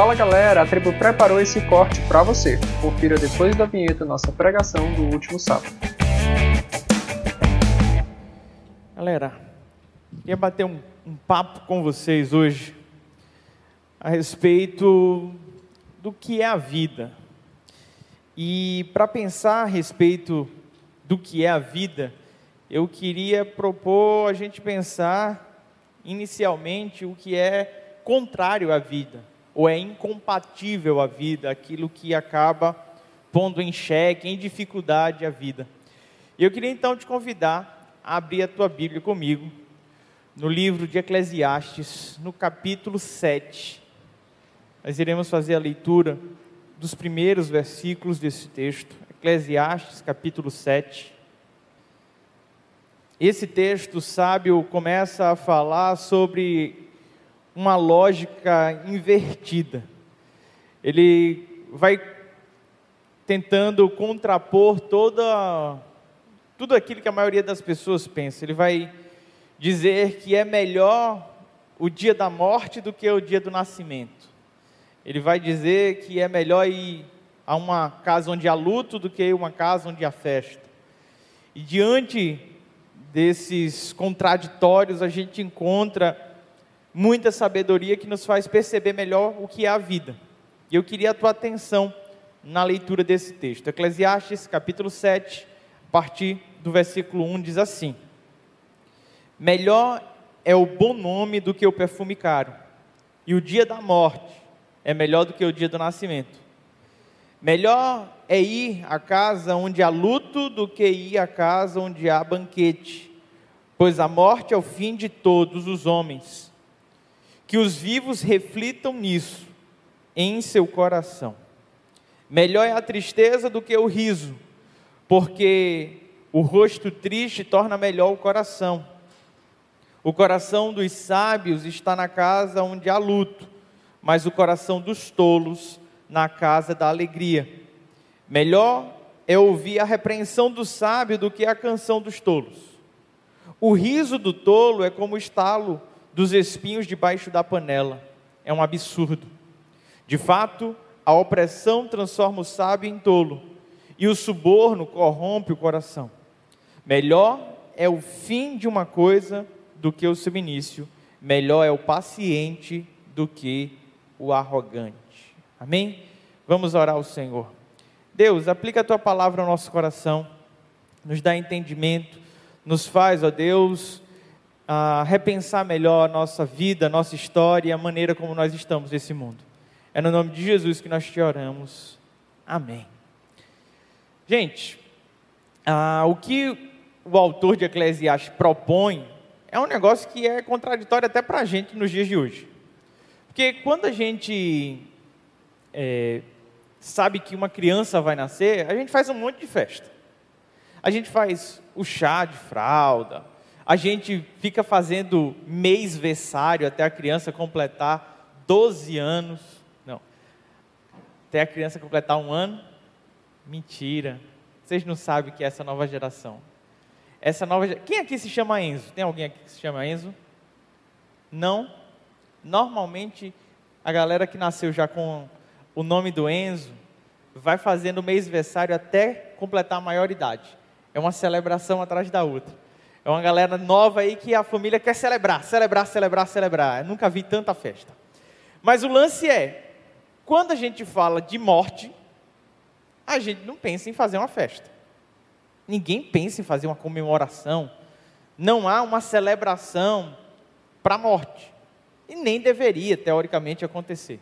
Fala galera, a tribo preparou esse corte para você. Confira depois da vinheta nossa pregação do último sábado. Galera, queria bater um, um papo com vocês hoje a respeito do que é a vida. E para pensar a respeito do que é a vida, eu queria propor a gente pensar inicialmente o que é contrário à vida, ou é incompatível à vida, aquilo que acaba pondo em xeque, em dificuldade a vida. Eu queria então te convidar a abrir a tua Bíblia comigo, no livro de Eclesiastes, no capítulo 7. Nós iremos fazer a leitura dos primeiros versículos desse texto, Eclesiastes, capítulo 7. Esse texto sábio começa a falar sobre uma lógica invertida. Ele vai tentando contrapor toda tudo aquilo que a maioria das pessoas pensa. Ele vai dizer que é melhor o dia da morte do que o dia do nascimento. Ele vai dizer que é melhor ir a uma casa onde há luto do que uma casa onde há festa. E diante desses contraditórios, a gente encontra muita sabedoria que nos faz perceber melhor o que é a vida. E eu queria a tua atenção na leitura desse texto. Eclesiastes, capítulo 7, a partir do versículo 1, diz assim: Melhor é o bom nome do que o perfume caro, e o dia da morte é melhor do que o dia do nascimento. Melhor é ir à casa onde há luto do que ir à casa onde há banquete, pois a morte é o fim de todos os homens que os vivos reflitam nisso em seu coração. Melhor é a tristeza do que o riso, porque o rosto triste torna melhor o coração. O coração dos sábios está na casa onde há luto, mas o coração dos tolos na casa da alegria. Melhor é ouvir a repreensão do sábio do que a canção dos tolos. O riso do tolo é como o estalo dos espinhos debaixo da panela. É um absurdo. De fato, a opressão transforma o sábio em tolo, e o suborno corrompe o coração. Melhor é o fim de uma coisa do que o seu início, melhor é o paciente do que o arrogante. Amém? Vamos orar ao Senhor. Deus, aplica a tua palavra ao nosso coração, nos dá entendimento, nos faz, ó Deus, a repensar melhor a nossa vida, a nossa história e a maneira como nós estamos nesse mundo. É no nome de Jesus que nós te oramos. Amém. Gente, ah, o que o autor de Eclesiastes propõe é um negócio que é contraditório até para a gente nos dias de hoje. Porque quando a gente é, sabe que uma criança vai nascer, a gente faz um monte de festa. A gente faz o chá de fralda, a gente fica fazendo mês versário até a criança completar 12 anos. Não. Até a criança completar um ano. Mentira. Vocês não sabem o que é essa nova geração. Essa nova Quem aqui se chama Enzo? Tem alguém aqui que se chama Enzo? Não? Normalmente a galera que nasceu já com o nome do Enzo vai fazendo mês versário até completar a maioridade. É uma celebração atrás da outra. É uma galera nova aí que a família quer celebrar, celebrar, celebrar, celebrar. Eu nunca vi tanta festa. Mas o lance é, quando a gente fala de morte, a gente não pensa em fazer uma festa. Ninguém pensa em fazer uma comemoração. Não há uma celebração para a morte. E nem deveria, teoricamente, acontecer.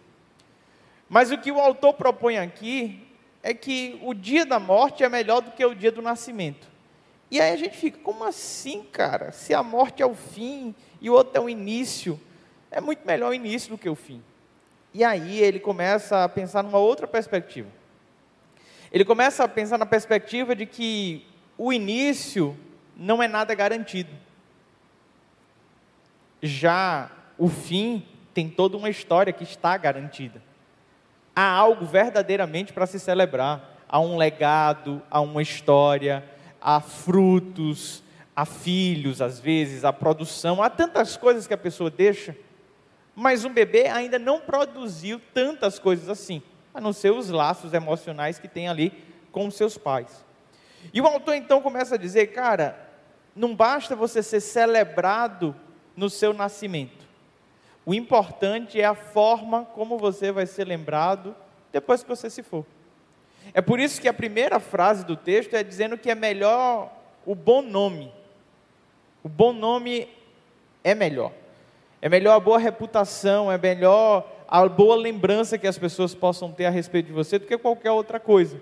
Mas o que o autor propõe aqui é que o dia da morte é melhor do que o dia do nascimento. E aí a gente fica, como assim, cara? Se a morte é o fim e o outro é o início, é muito melhor o início do que o fim. E aí ele começa a pensar numa outra perspectiva. Ele começa a pensar na perspectiva de que o início não é nada garantido. Já o fim tem toda uma história que está garantida. Há algo verdadeiramente para se celebrar. Há um legado, há uma história, há frutos, há filhos, às vezes, há produção, há tantas coisas que a pessoa deixa, Mas um bebê ainda não produziu tantas coisas assim, a não ser os laços emocionais que tem ali com seus pais. E o autor então começa a dizer, cara, não basta você ser celebrado no seu nascimento. O importante é a forma como você vai ser lembrado depois que você se for. É por isso que a primeira frase do texto é dizendo que é melhor o bom nome. O bom nome é melhor. É melhor a boa reputação, é melhor a boa lembrança que as pessoas possam ter a respeito de você do que qualquer outra coisa.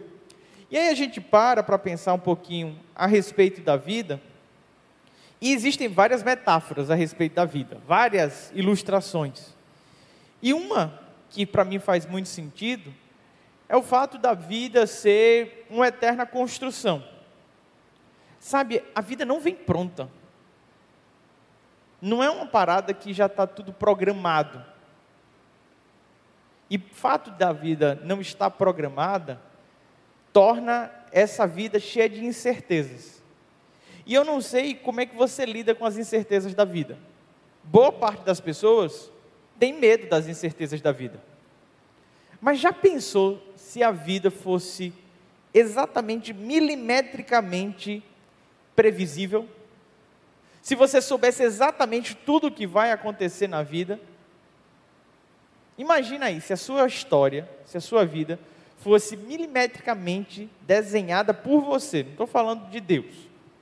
E aí a gente para para pensar um pouquinho a respeito da vida, e existem várias metáforas a respeito da vida, várias ilustrações. E uma que para mim faz muito sentido é o fato da vida ser uma eterna construção. Sabe, a vida não vem pronta. Não é uma parada que já está tudo programado. E o fato da vida não estar programada torna essa vida cheia de incertezas. E eu não sei como é que você lida com as incertezas da vida. Boa parte das pessoas tem medo das incertezas da vida. Mas já pensou se a vida fosse exatamente milimetricamente previsível? Se você soubesse exatamente tudo o que vai acontecer na vida? Imagina aí, se a sua história, se a sua vida fosse milimetricamente desenhada por você, não estou falando de Deus,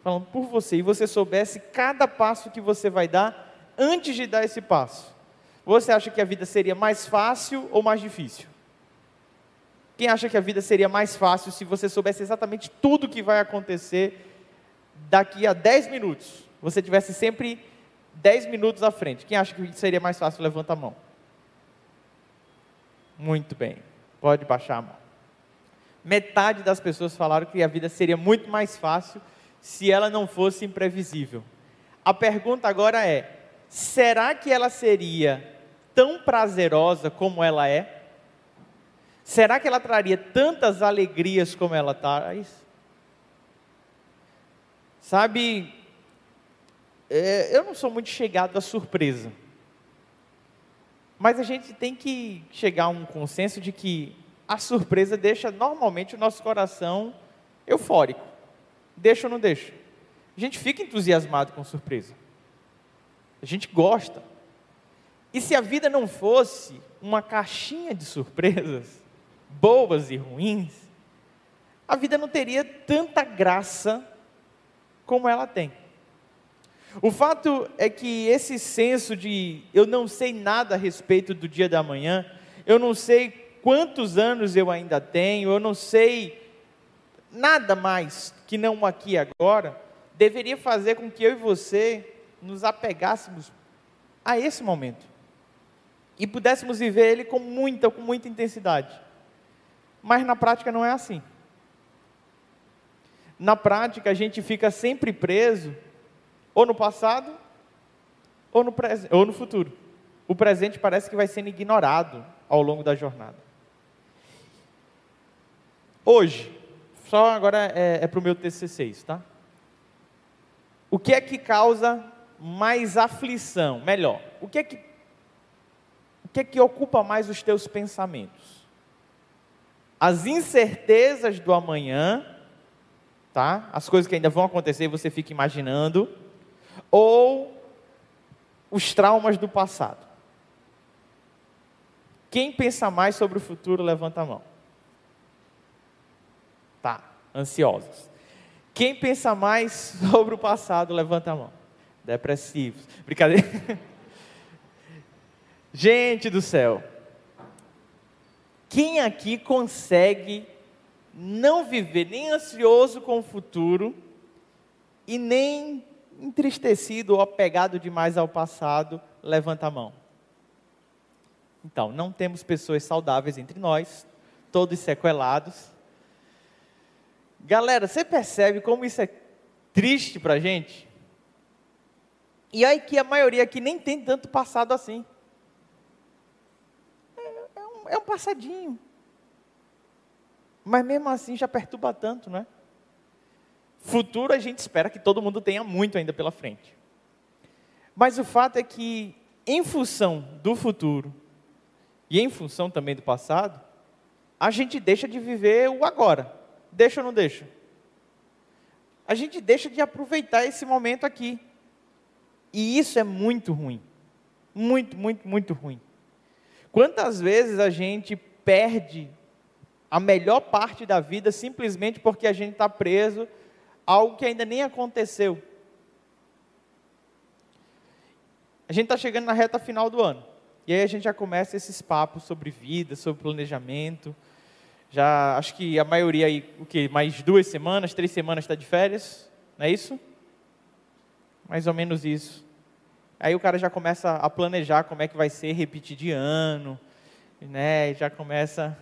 falando por você, e você soubesse cada passo que você vai dar antes de dar esse passo, você acha que a vida seria mais fácil ou mais difícil? Quem acha que a vida seria mais fácil se você soubesse exatamente tudo o que vai acontecer daqui a 10 minutos? Você tivesse sempre 10 minutos à frente. Quem acha que seria mais fácil? Levanta a mão. Muito bem. Pode baixar a mão. Metade das pessoas falaram que a vida seria muito mais fácil se ela não fosse imprevisível. A pergunta agora é: será que ela seria tão prazerosa como ela é? Será que ela traria tantas alegrias como ela traz? Sabe, é, eu não sou muito chegado à surpresa. Mas a gente tem que chegar a um consenso de que a surpresa deixa normalmente o nosso coração eufórico. Deixa ou não deixa? A gente fica entusiasmado com surpresa. A gente gosta. E se a vida não fosse uma caixinha de surpresas, boas e ruins, a vida não teria tanta graça como ela tem. O fato é que esse senso de eu não sei nada a respeito do dia da manhã, eu não sei quantos anos eu ainda tenho, eu não sei nada mais que não aqui agora, deveria fazer com que eu e você nos apegássemos a esse momento e pudéssemos viver ele com muita, com muita intensidade. Mas na prática não é assim. Na prática a gente fica sempre preso ou no passado ou no, ou no futuro. O presente parece que vai sendo ignorado ao longo da jornada. Hoje, só agora é, é para o meu TC6, tá? O que é que causa mais aflição? Melhor, o que é que, o que, é que ocupa mais os teus pensamentos? As incertezas do amanhã, tá? As coisas que ainda vão acontecer você fica imaginando ou os traumas do passado? Quem pensa mais sobre o futuro, levanta a mão. Tá, ansiosos. Quem pensa mais sobre o passado, levanta a mão. Depressivos. Brincadeira. Gente do céu. Quem aqui consegue não viver nem ansioso com o futuro e nem entristecido ou apegado demais ao passado, levanta a mão. Então, não temos pessoas saudáveis entre nós, todos sequelados. Galera, você percebe como isso é triste para gente? E aí que a maioria aqui nem tem tanto passado assim. É, um passadinho. Mas mesmo assim já perturba tanto, não é? Futuro a gente espera que todo mundo tenha muito ainda pela frente. Mas o fato é que em função do futuro e em função também do passado, a gente deixa de viver o agora. Deixa ou não deixa? A gente deixa de aproveitar esse momento aqui. E isso é muito ruim. Muito, muito, muito ruim. Quantas vezes a gente perde a melhor parte da vida simplesmente porque a gente está preso a algo que ainda nem aconteceu? A gente está chegando na reta final do ano. E aí a gente já começa esses papos sobre vida, sobre planejamento. Já acho que a maioria aí, o que? Mais duas semanas, três semanas está de férias, não é isso? Mais ou menos isso. Aí o cara já começa a planejar como é que vai ser repetir de ano, né? Já começa.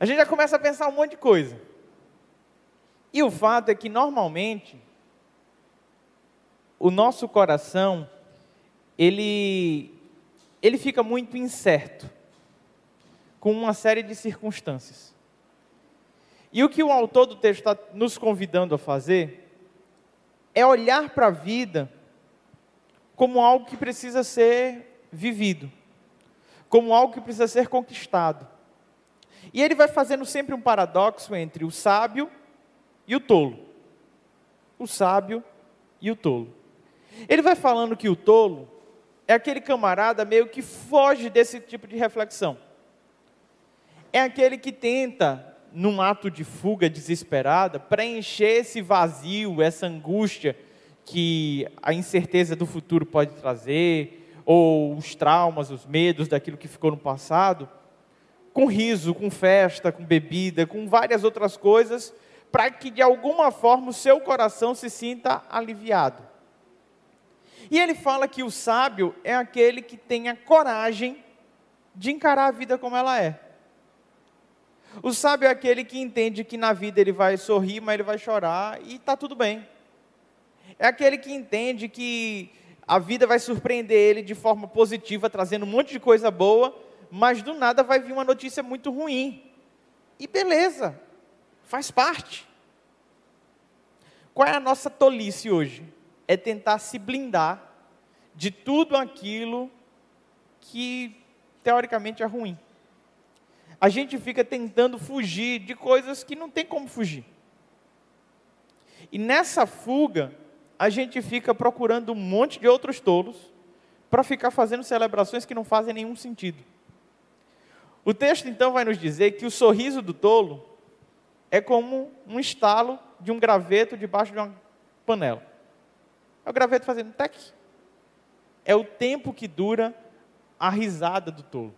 A gente já começa a pensar um monte de coisa. E o fato é que normalmente o nosso coração ele ele fica muito incerto com uma série de circunstâncias. E o que o autor do texto está nos convidando a fazer é olhar para a vida como algo que precisa ser vivido, como algo que precisa ser conquistado. E ele vai fazendo sempre um paradoxo entre o sábio e o tolo. O sábio e o tolo. Ele vai falando que o tolo é aquele camarada meio que foge desse tipo de reflexão. É aquele que tenta, num ato de fuga desesperada, preencher esse vazio, essa angústia que a incerteza do futuro pode trazer, ou os traumas, os medos daquilo que ficou no passado, com riso, com festa, com bebida, com várias outras coisas, para que de alguma forma o seu coração se sinta aliviado. E ele fala que o sábio é aquele que tem a coragem de encarar a vida como ela é. O sábio é aquele que entende que na vida ele vai sorrir, mas ele vai chorar e está tudo bem. É aquele que entende que a vida vai surpreender ele de forma positiva, trazendo um monte de coisa boa, mas do nada vai vir uma notícia muito ruim. E beleza, faz parte. Qual é a nossa tolice hoje? é tentar se blindar de tudo aquilo que teoricamente é ruim. A gente fica tentando fugir de coisas que não tem como fugir. E nessa fuga, a gente fica procurando um monte de outros tolos para ficar fazendo celebrações que não fazem nenhum sentido. O texto então vai nos dizer que o sorriso do tolo é como um estalo de um graveto debaixo de uma panela. É o graveto fazendo tec. É o tempo que dura a risada do tolo.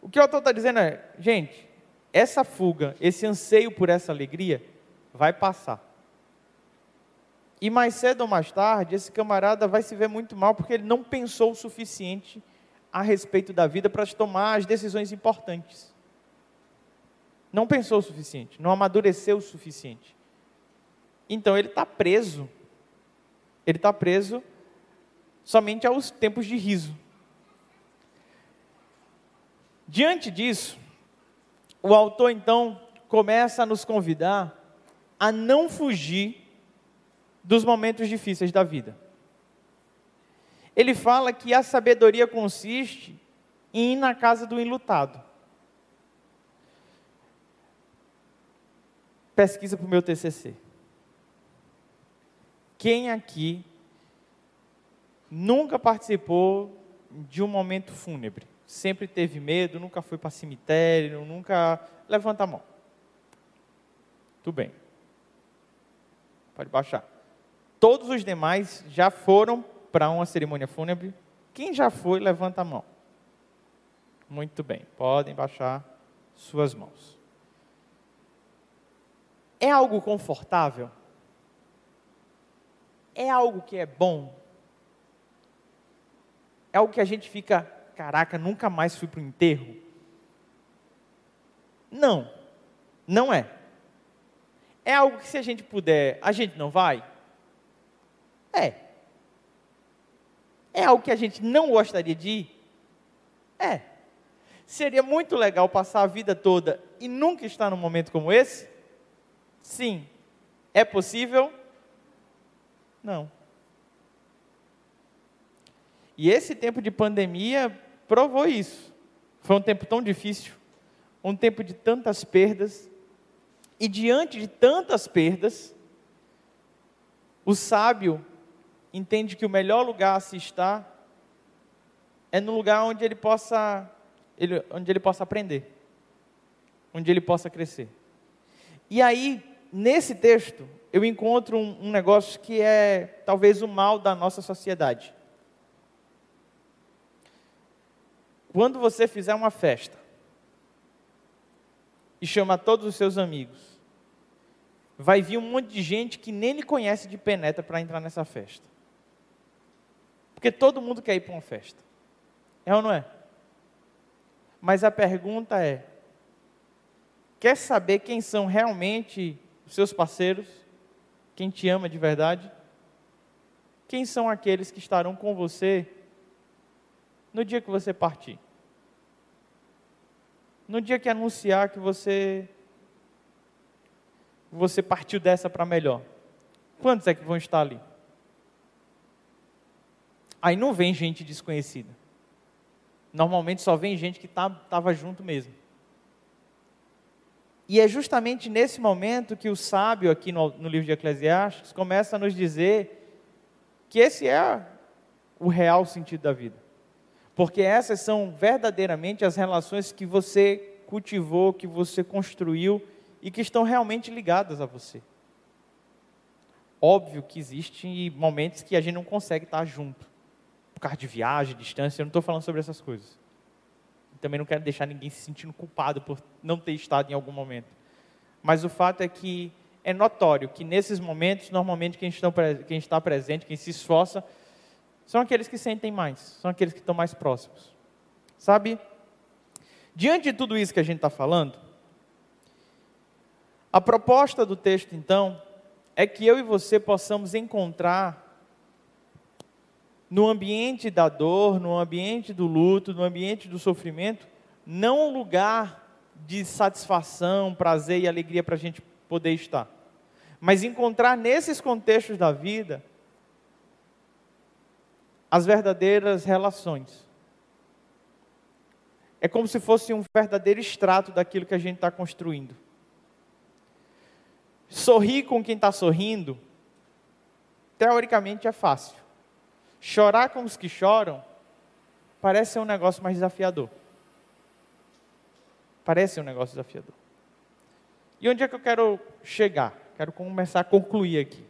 O que o autor está dizendo é, gente, essa fuga, esse anseio por essa alegria, vai passar. E mais cedo ou mais tarde, esse camarada vai se ver muito mal porque ele não pensou o suficiente a respeito da vida para tomar as decisões importantes. Não pensou o suficiente, não amadureceu o suficiente. Então ele está preso ele está preso somente aos tempos de riso. Diante disso, o autor então começa a nos convidar a não fugir dos momentos difíceis da vida. Ele fala que a sabedoria consiste em ir na casa do enlutado. Pesquisa para o meu TCC. Quem aqui nunca participou de um momento fúnebre? Sempre teve medo, nunca foi para cemitério, nunca. Levanta a mão. Tudo bem. Pode baixar. Todos os demais já foram para uma cerimônia fúnebre? Quem já foi, levanta a mão. Muito bem, podem baixar suas mãos. É algo confortável? é algo que é bom? É algo que a gente fica, caraca, nunca mais fui para o enterro? Não, não é. É algo que se a gente puder, a gente não vai? É. É algo que a gente não gostaria de ir? É. Seria muito legal passar a vida toda e nunca estar num momento como esse? Sim. É possível? Não. E esse tempo de pandemia provou isso. Foi um tempo tão difícil, um tempo de tantas perdas, e diante de tantas perdas, o sábio entende que o melhor lugar a se estar é no lugar onde ele possa, ele, onde ele possa aprender, onde ele possa crescer. E aí, nesse texto, eu encontro um, um negócio que é talvez o mal da nossa sociedade. Quando você fizer uma festa e chamar todos os seus amigos, vai vir um monte de gente que nem lhe conhece de penetra para entrar nessa festa. Porque todo mundo quer ir para uma festa. É ou não é? Mas a pergunta é: quer saber quem são realmente os seus parceiros? Quem te ama de verdade? Quem são aqueles que estarão com você no dia que você partir? No dia que anunciar que você você partiu dessa para melhor. Quantos é que vão estar ali? Aí não vem gente desconhecida. Normalmente só vem gente que estava tá, junto mesmo. E é justamente nesse momento que o sábio, aqui no, no livro de Eclesiastes, começa a nos dizer que esse é o real sentido da vida. Porque essas são verdadeiramente as relações que você cultivou, que você construiu e que estão realmente ligadas a você. Óbvio que existem momentos que a gente não consegue estar junto, causa de viagem, distância, eu não estou falando sobre essas coisas também não quero deixar ninguém se sentindo culpado por não ter estado em algum momento. Mas o fato é que é notório que nesses momentos, normalmente quem, estão, quem está presente, quem se esforça, são aqueles que sentem mais, são aqueles que estão mais próximos. Sabe? Diante de tudo isso que a gente está falando, a proposta do texto, então, é que eu e você possamos encontrar no ambiente da dor, no ambiente do luto, no ambiente do sofrimento, não um lugar de satisfação, prazer e alegria para a gente poder estar, mas encontrar nesses contextos da vida as verdadeiras relações. É como se fosse um verdadeiro extrato daquilo que a gente está construindo. Sorrir com quem está sorrindo, teoricamente é fácil. Chorar com os que choram parece ser um negócio mais desafiador. Parece ser um negócio desafiador. E onde é que eu quero chegar? Quero começar a concluir aqui.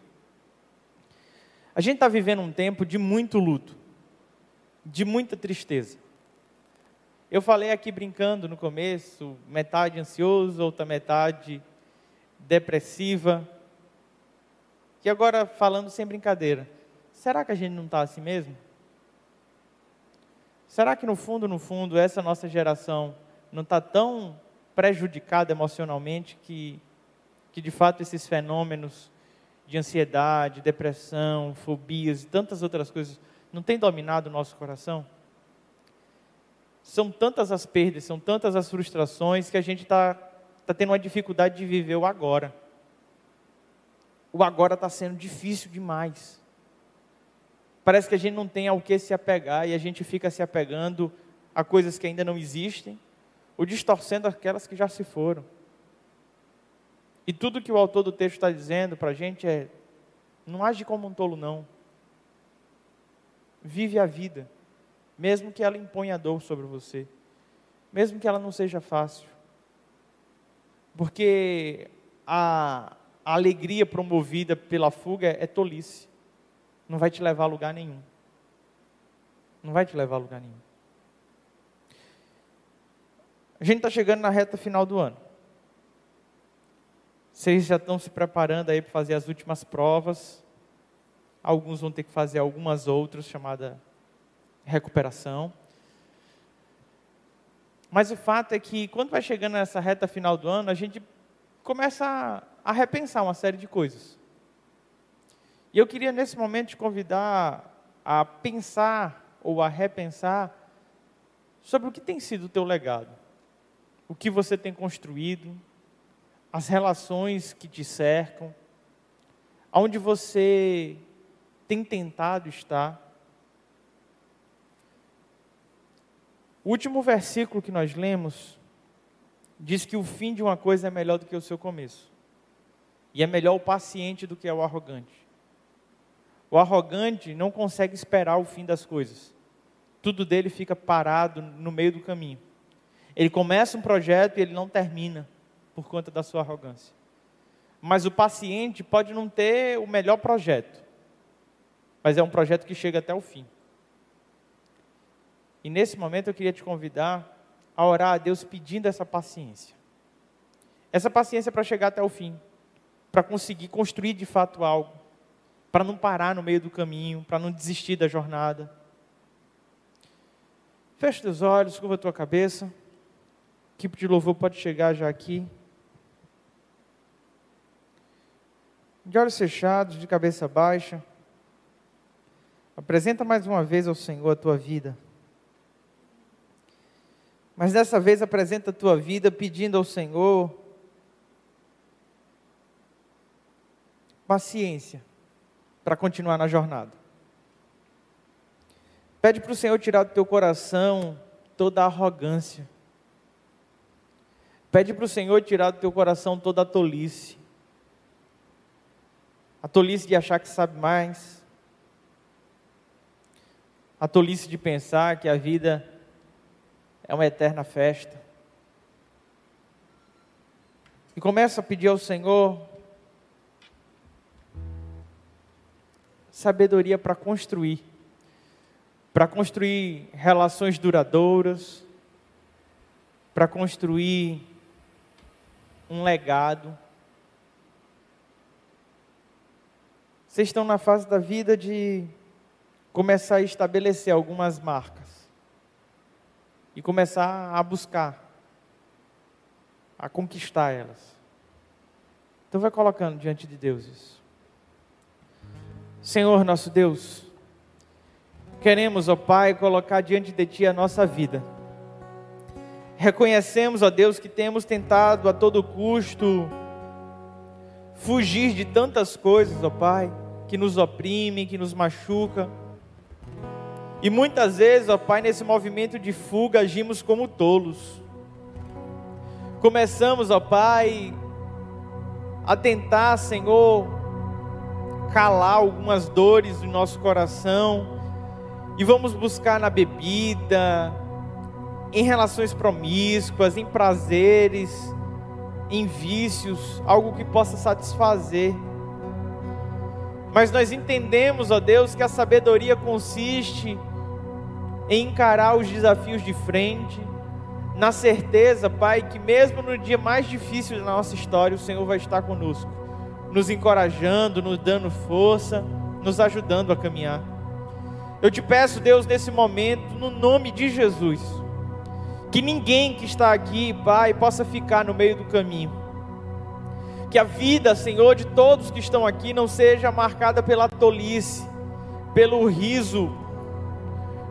A gente está vivendo um tempo de muito luto, de muita tristeza. Eu falei aqui brincando no começo, metade ansioso, outra metade depressiva. E agora falando sem brincadeira será que a gente não está assim mesmo? Será que no fundo, no fundo, essa nossa geração não está tão prejudicada emocionalmente que, que de fato esses fenômenos de ansiedade, depressão, fobias e tantas outras coisas não têm dominado o nosso coração? São tantas as perdas, são tantas as frustrações que a gente está tá tendo uma dificuldade de viver o agora. O agora está sendo difícil demais. Parece que a gente não tem ao que se apegar e a gente fica se apegando a coisas que ainda não existem ou distorcendo aquelas que já se foram. E tudo que o autor do texto está dizendo para a gente é: não age como um tolo, não. Vive a vida, mesmo que ela imponha dor sobre você, mesmo que ela não seja fácil. Porque a, a alegria promovida pela fuga é tolice não vai te levar a lugar nenhum. Não vai te levar a lugar nenhum. A gente está chegando na reta final do ano. Vocês já estão se preparando aí para fazer as últimas provas. Alguns vão ter que fazer algumas outras, chamada recuperação. Mas o fato é que quando vai chegando nessa reta final do ano, a gente começa a, a repensar uma série de coisas. E eu queria nesse momento te convidar a pensar ou a repensar sobre o que tem sido o teu legado, o que você tem construído, as relações que te cercam, aonde você tem tentado estar. O último versículo que nós lemos diz que o fim de uma coisa é melhor do que o seu começo. E é melhor o paciente do que o arrogante. O arrogante não consegue esperar o fim das coisas. Tudo dele fica parado no meio do caminho. Ele começa um projeto e ele não termina por conta da sua arrogância. Mas o paciente pode não ter o melhor projeto, mas é um projeto que chega até o fim. E nesse momento eu queria te convidar a orar a Deus pedindo essa paciência. Essa paciência para chegar até o fim, para conseguir construir de fato algo, para não parar no meio do caminho, para não desistir da jornada. Feche os olhos, curva a tua cabeça. A equipe de louvor pode chegar já aqui. De olhos fechados, de cabeça baixa. Apresenta mais uma vez ao Senhor a tua vida. Mas dessa vez apresenta a tua vida pedindo ao Senhor paciência para continuar na jornada. Pede para o Senhor tirar do teu coração toda a arrogância. Pede para o Senhor tirar do teu coração toda a tolice. A tolice de achar que sabe mais. A tolice de pensar que a vida é uma eterna festa. E começa a pedir ao Senhor sabedoria para construir, para construir relações duradouras, para construir um legado. Vocês estão na fase da vida de começar a estabelecer algumas marcas e começar a buscar, a conquistar elas. Então vai colocando diante de Deus isso. Senhor nosso Deus, queremos, ó Pai, colocar diante de Ti a nossa vida. Reconhecemos, ó Deus, que temos tentado a todo custo fugir de tantas coisas, ó Pai, que nos oprimem, que nos machucam e muitas vezes, ó Pai, nesse movimento de fuga, agimos como tolos. Começamos, ó Pai, a tentar, Senhor, calar algumas dores do nosso coração, e vamos buscar na bebida, em relações promíscuas, em prazeres, em vícios, algo que possa satisfazer. Mas nós entendemos, ó Deus, que a sabedoria consiste em encarar os desafios de frente, na certeza, Pai, que mesmo no dia mais difícil da nossa história, o Senhor vai estar conosco, nos encorajando, nos dando força, nos ajudando a caminhar. Eu te peço, Deus, nesse momento, no nome de Jesus, que ninguém que está aqui, Pai, possa ficar no meio do caminho. Que a vida, Senhor, de todos que estão aqui não seja marcada pela tolice, pelo riso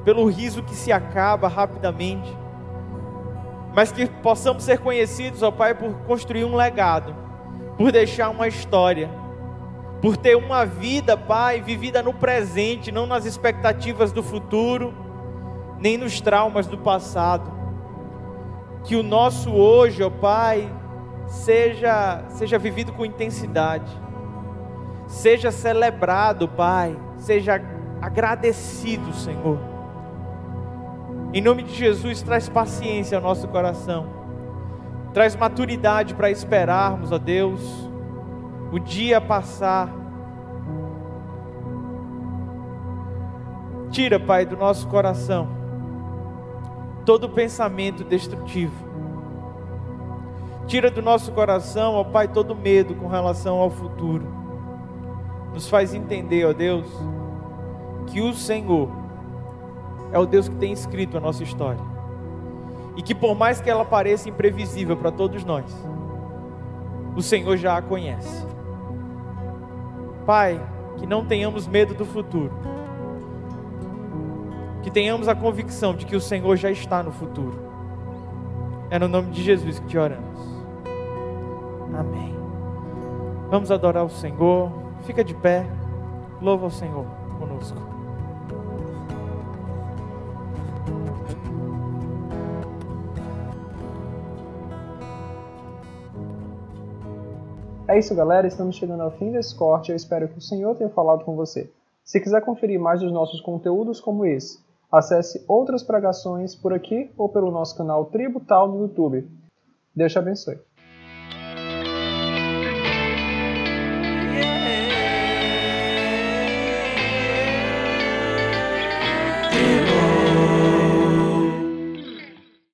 pelo riso que se acaba rapidamente, mas que possamos ser conhecidos, ó Pai, por construir um legado, por deixar uma história, por ter uma vida, Pai, vivida no presente, não nas expectativas do futuro, nem nos traumas do passado. Que o nosso hoje, ó Pai, seja seja vivido com intensidade. Seja celebrado, Pai, seja agradecido, Senhor em nome de Jesus, traz paciência ao nosso coração. Traz maturidade para esperarmos, ó Deus, o dia passar. Tira, Pai, do nosso coração todo pensamento destrutivo. Tira do nosso coração, ó Pai, todo medo com relação ao futuro. Nos faz entender, ó Deus, que o Senhor é o Deus que tem escrito a nossa história. E que por mais que ela pareça imprevisível para todos nós, o Senhor já a conhece. Pai, que não tenhamos medo do futuro. Que tenhamos a convicção de que o Senhor já está no futuro. É no nome de Jesus que te oramos. Amém. Vamos adorar o Senhor. Fica de pé. Louva o Senhor conosco. É isso, galera. Estamos chegando ao fim desse corte. Eu espero que o Senhor tenha falado com você. Se quiser conferir mais dos nossos conteúdos como esse, acesse outras pregações por aqui ou pelo nosso canal Tributal no YouTube. Deus te abençoe.